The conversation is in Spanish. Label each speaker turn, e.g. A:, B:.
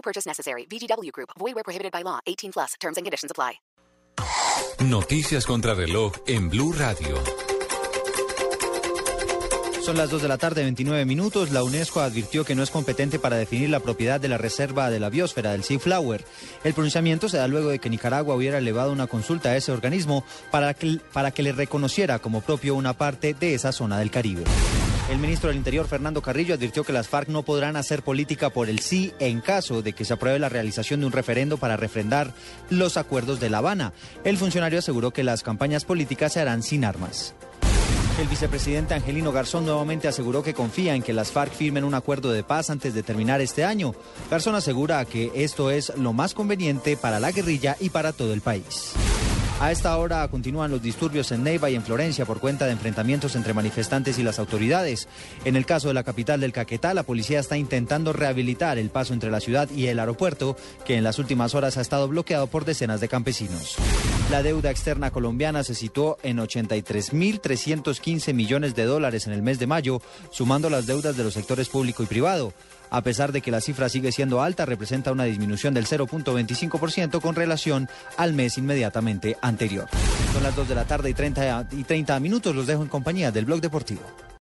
A: No purchase necessary. VGW Group. Void where prohibited by law. 18 plus. Terms and conditions apply.
B: Noticias contra reloj en Blue Radio.
C: Son las 2 de la tarde, 29 minutos. La UNESCO advirtió que no es competente para definir la propiedad de la reserva de la biosfera del Seaflower. El pronunciamiento se da luego de que Nicaragua hubiera elevado una consulta a ese organismo para que, para que le reconociera como propio una parte de esa zona del Caribe. El ministro del Interior, Fernando Carrillo, advirtió que las FARC no podrán hacer política por el sí en caso de que se apruebe la realización de un referendo para refrendar los acuerdos de La Habana. El funcionario aseguró que las campañas políticas se harán sin armas. El vicepresidente Angelino Garzón nuevamente aseguró que confía en que las FARC firmen un acuerdo de paz antes de terminar este año. Garzón asegura que esto es lo más conveniente para la guerrilla y para todo el país. A esta hora continúan los disturbios en Neiva y en Florencia por cuenta de enfrentamientos entre manifestantes y las autoridades. En el caso de la capital del Caquetá, la policía está intentando rehabilitar el paso entre la ciudad y el aeropuerto, que en las últimas horas ha estado bloqueado por decenas de campesinos. La deuda externa colombiana se situó en 83.315 millones de dólares en el mes de mayo, sumando las deudas de los sectores público y privado. A pesar de que la cifra sigue siendo alta, representa una disminución del 0.25% con relación al mes inmediatamente anterior. Son las 2 de la tarde y 30, y 30 minutos. Los dejo en compañía del Blog Deportivo.